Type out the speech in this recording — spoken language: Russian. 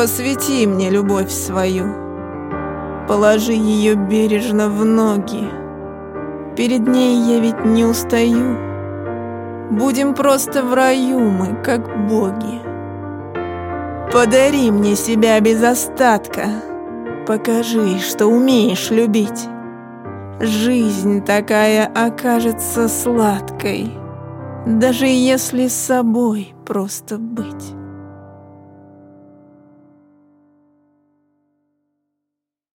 Посвяти мне любовь свою, положи ее бережно в ноги. Перед ней я ведь не устаю. Будем просто в раю мы, как боги. Подари мне себя без остатка. Покажи, что умеешь любить. Жизнь такая окажется сладкой, даже если с собой просто быть.